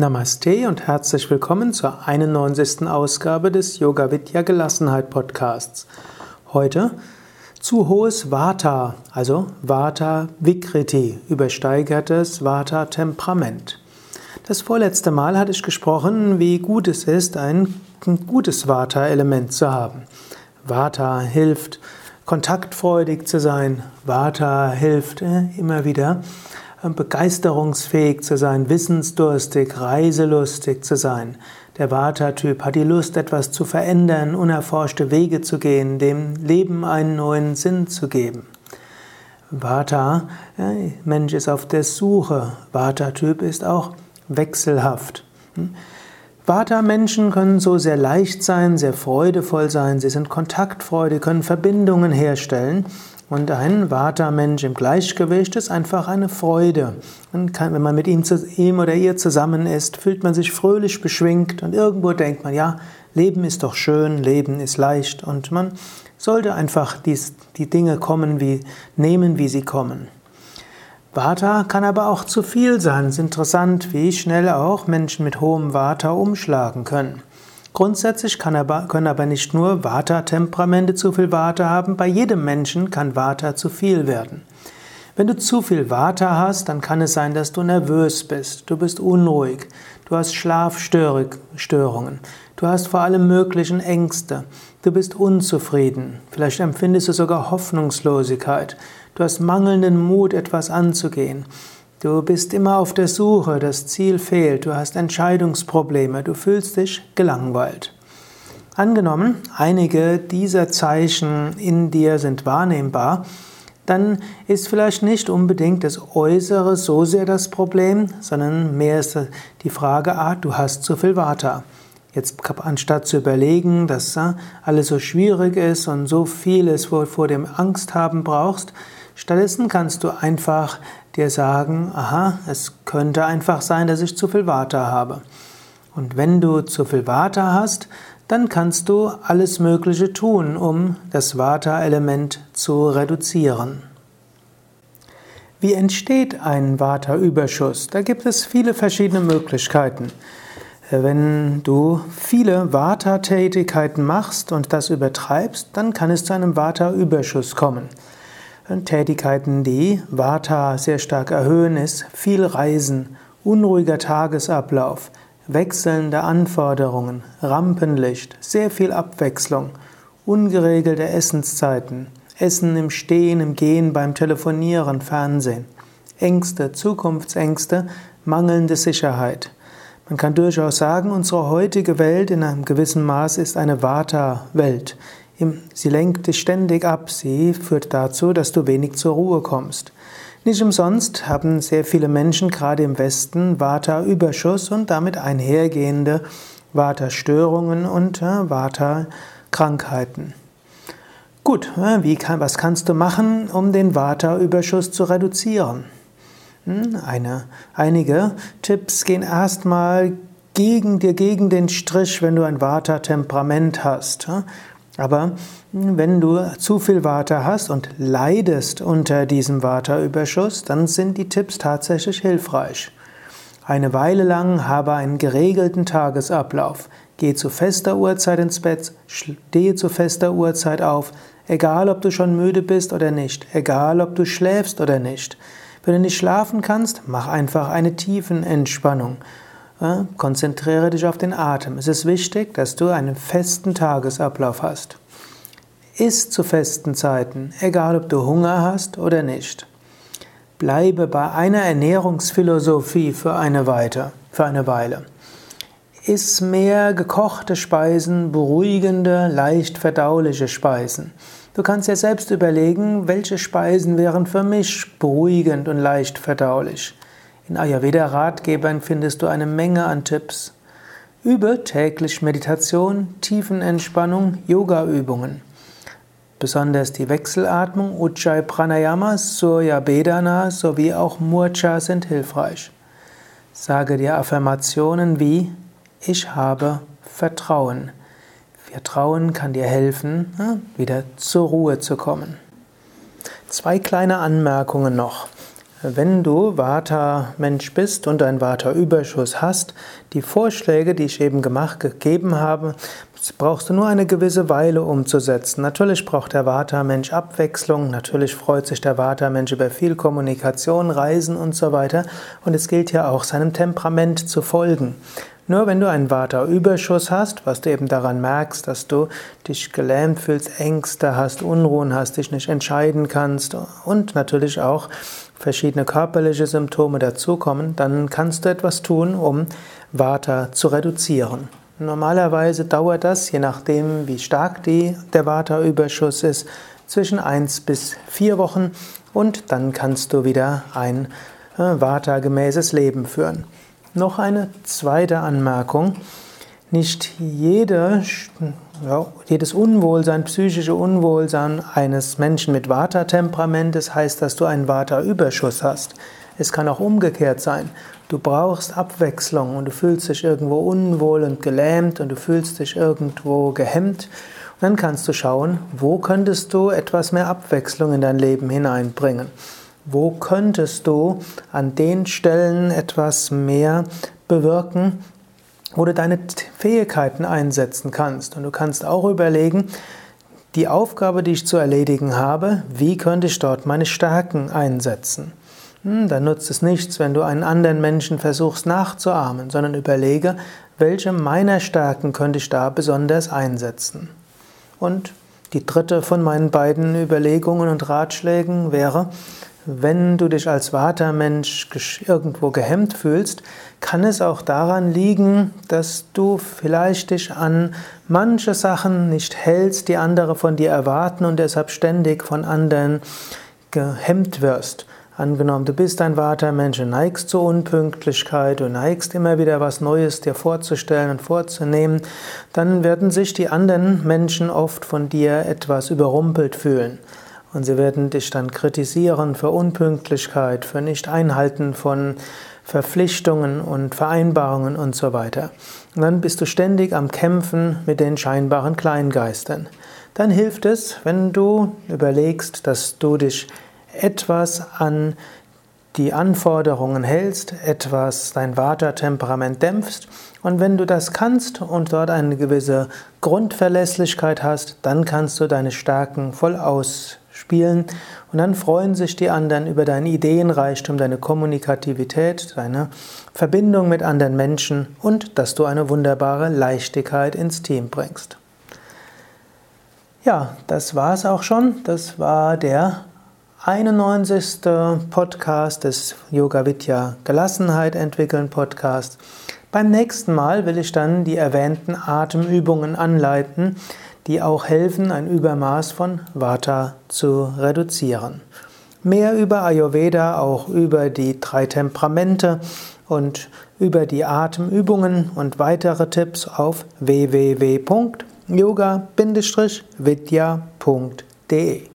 Namaste und herzlich willkommen zur 91. Ausgabe des Yoga Vidya Gelassenheit Podcasts. Heute zu hohes Vata, also Vata Vikriti, übersteigertes Vata Temperament. Das vorletzte Mal hatte ich gesprochen, wie gut es ist, ein gutes Vata Element zu haben. Vata hilft kontaktfreudig zu sein. Vata hilft äh, immer wieder begeisterungsfähig zu sein, wissensdurstig, reiselustig zu sein. Der Vata-Typ hat die Lust, etwas zu verändern, unerforschte Wege zu gehen, dem Leben einen neuen Sinn zu geben. Vata, Mensch ist auf der Suche. Vata-Typ ist auch wechselhaft. Hm? Vata-Menschen können so sehr leicht sein, sehr freudevoll sein, sie sind kontaktfreudig, können Verbindungen herstellen. Und ein Vata-Mensch im Gleichgewicht ist einfach eine Freude. Und kann, wenn man mit ihm, ihm oder ihr zusammen ist, fühlt man sich fröhlich beschwingt und irgendwo denkt man, ja, Leben ist doch schön, Leben ist leicht und man sollte einfach dies, die Dinge kommen wie, nehmen, wie sie kommen. Vata kann aber auch zu viel sein. Es ist interessant, wie schnell auch Menschen mit hohem Vata umschlagen können. Grundsätzlich aber, können aber nicht nur Vata-Temperamente zu viel Vata haben, bei jedem Menschen kann Vata zu viel werden. Wenn du zu viel Vata hast, dann kann es sein, dass du nervös bist, du bist unruhig, du hast Schlafstörungen, du hast vor allem möglichen Ängste, du bist unzufrieden, vielleicht empfindest du sogar Hoffnungslosigkeit, du hast mangelnden Mut, etwas anzugehen. Du bist immer auf der Suche, das Ziel fehlt, du hast Entscheidungsprobleme, du fühlst dich gelangweilt. Angenommen, einige dieser Zeichen in dir sind wahrnehmbar, dann ist vielleicht nicht unbedingt das Äußere so sehr das Problem, sondern mehr ist die Frage, ah, du hast zu viel Vata. Jetzt anstatt zu überlegen, dass ah, alles so schwierig ist und so vieles vor dem Angst haben brauchst, stattdessen kannst du einfach dir sagen, aha, es könnte einfach sein, dass ich zu viel Vata habe. Und wenn du zu viel Vata hast, dann kannst du alles Mögliche tun, um das Vata-Element zu reduzieren. Wie entsteht ein Vata-Überschuss? Da gibt es viele verschiedene Möglichkeiten. Wenn du viele Vata-Tätigkeiten machst und das übertreibst, dann kann es zu einem Vata-Überschuss kommen. Tätigkeiten, die Vata sehr stark erhöhen, ist viel Reisen, unruhiger Tagesablauf, wechselnde Anforderungen, Rampenlicht, sehr viel Abwechslung, ungeregelte Essenszeiten, Essen im Stehen, im Gehen, beim Telefonieren, Fernsehen, Ängste, Zukunftsängste, mangelnde Sicherheit. Man kann durchaus sagen, unsere heutige Welt in einem gewissen Maß ist eine Vata-Welt. Sie lenkt dich ständig ab, sie führt dazu, dass du wenig zur Ruhe kommst. Nicht umsonst haben sehr viele Menschen gerade im Westen Vata-Überschuss und damit einhergehende Vata-Störungen und äh, Vata-Krankheiten. Gut, äh, kann, was kannst du machen, um den Vata-Überschuss zu reduzieren? Hm, eine, einige Tipps gehen erstmal gegen dir, gegen den Strich, wenn du ein Vata-Temperament hast. Aber wenn du zu viel Vata hast und leidest unter diesem Vata-Überschuss, dann sind die Tipps tatsächlich hilfreich. Eine Weile lang habe einen geregelten Tagesablauf. Geh zu fester Uhrzeit ins Bett, stehe zu fester Uhrzeit auf, egal ob du schon müde bist oder nicht, egal ob du schläfst oder nicht. Wenn du nicht schlafen kannst, mach einfach eine tiefen Entspannung. Konzentriere dich auf den Atem. Es ist wichtig, dass du einen festen Tagesablauf hast. Iss zu festen Zeiten, egal ob du Hunger hast oder nicht. Bleibe bei einer Ernährungsphilosophie für eine, Weile, für eine Weile. Iss mehr gekochte Speisen, beruhigende, leicht verdauliche Speisen. Du kannst dir selbst überlegen, welche Speisen wären für mich beruhigend und leicht verdaulich. In Ayurveda-Ratgebern findest du eine Menge an Tipps. Übe täglich Meditation, Tiefenentspannung, Yoga-Übungen. Besonders die Wechselatmung, Ujjayi Pranayama, Surya Bedana sowie auch Murcha sind hilfreich. Sage dir Affirmationen wie Ich habe Vertrauen. Vertrauen kann dir helfen, wieder zur Ruhe zu kommen. Zwei kleine Anmerkungen noch. Wenn du Vata-Mensch bist und einen Vata-Überschuss hast, die Vorschläge, die ich eben gemacht, gegeben habe, brauchst du nur eine gewisse Weile umzusetzen. Natürlich braucht der Vata-Mensch Abwechslung, natürlich freut sich der Vata-Mensch über viel Kommunikation, Reisen und so weiter. Und es gilt ja auch, seinem Temperament zu folgen. Nur wenn du einen Vata-Überschuss hast, was du eben daran merkst, dass du dich gelähmt fühlst, Ängste hast, Unruhen hast, dich nicht entscheiden kannst und natürlich auch verschiedene körperliche Symptome dazukommen, dann kannst du etwas tun, um Vata zu reduzieren. Normalerweise dauert das, je nachdem wie stark die, der Vata-Überschuss ist, zwischen 1 bis 4 Wochen und dann kannst du wieder ein äh, Vata-gemäßes Leben führen. Noch eine zweite Anmerkung. Nicht jede, ja, jedes Unwohlsein, psychische Unwohlsein eines Menschen mit Vata-Temperament heißt, dass du einen Vata-Überschuss hast. Es kann auch umgekehrt sein. Du brauchst Abwechslung und du fühlst dich irgendwo unwohl und gelähmt und du fühlst dich irgendwo gehemmt. Und dann kannst du schauen, wo könntest du etwas mehr Abwechslung in dein Leben hineinbringen. Wo könntest du an den Stellen etwas mehr bewirken, wo du deine Fähigkeiten einsetzen kannst? Und du kannst auch überlegen, die Aufgabe, die ich zu erledigen habe, wie könnte ich dort meine Stärken einsetzen? Hm, dann nutzt es nichts, wenn du einen anderen Menschen versuchst nachzuahmen, sondern überlege, welche meiner Stärken könnte ich da besonders einsetzen. Und die dritte von meinen beiden Überlegungen und Ratschlägen wäre, wenn du dich als Vata-Mensch irgendwo gehemmt fühlst, kann es auch daran liegen, dass du vielleicht dich an manche Sachen nicht hältst, die andere von dir erwarten und deshalb ständig von anderen gehemmt wirst. Angenommen, du bist ein Vata-Mensch, du neigst zur Unpünktlichkeit, du neigst immer wieder was Neues dir vorzustellen und vorzunehmen, dann werden sich die anderen Menschen oft von dir etwas überrumpelt fühlen. Und sie werden dich dann kritisieren für Unpünktlichkeit, für Nicht-Einhalten von Verpflichtungen und Vereinbarungen und so weiter. Und dann bist du ständig am Kämpfen mit den scheinbaren Kleingeistern. Dann hilft es, wenn du überlegst, dass du dich etwas an die Anforderungen hältst, etwas dein Vata-Temperament dämpfst. Und wenn du das kannst und dort eine gewisse Grundverlässlichkeit hast, dann kannst du deine Stärken voll aus spielen und dann freuen sich die anderen über deinen Ideenreichtum, deine Kommunikativität, deine Verbindung mit anderen Menschen und dass du eine wunderbare Leichtigkeit ins Team bringst. Ja, das war es auch schon. Das war der 91. Podcast des Yoga Vidya Gelassenheit entwickeln Podcast. Beim nächsten Mal will ich dann die erwähnten Atemübungen anleiten, die auch helfen, ein Übermaß von Vata zu reduzieren. Mehr über Ayurveda, auch über die drei Temperamente und über die Atemübungen und weitere Tipps auf www.yoga-vidya.de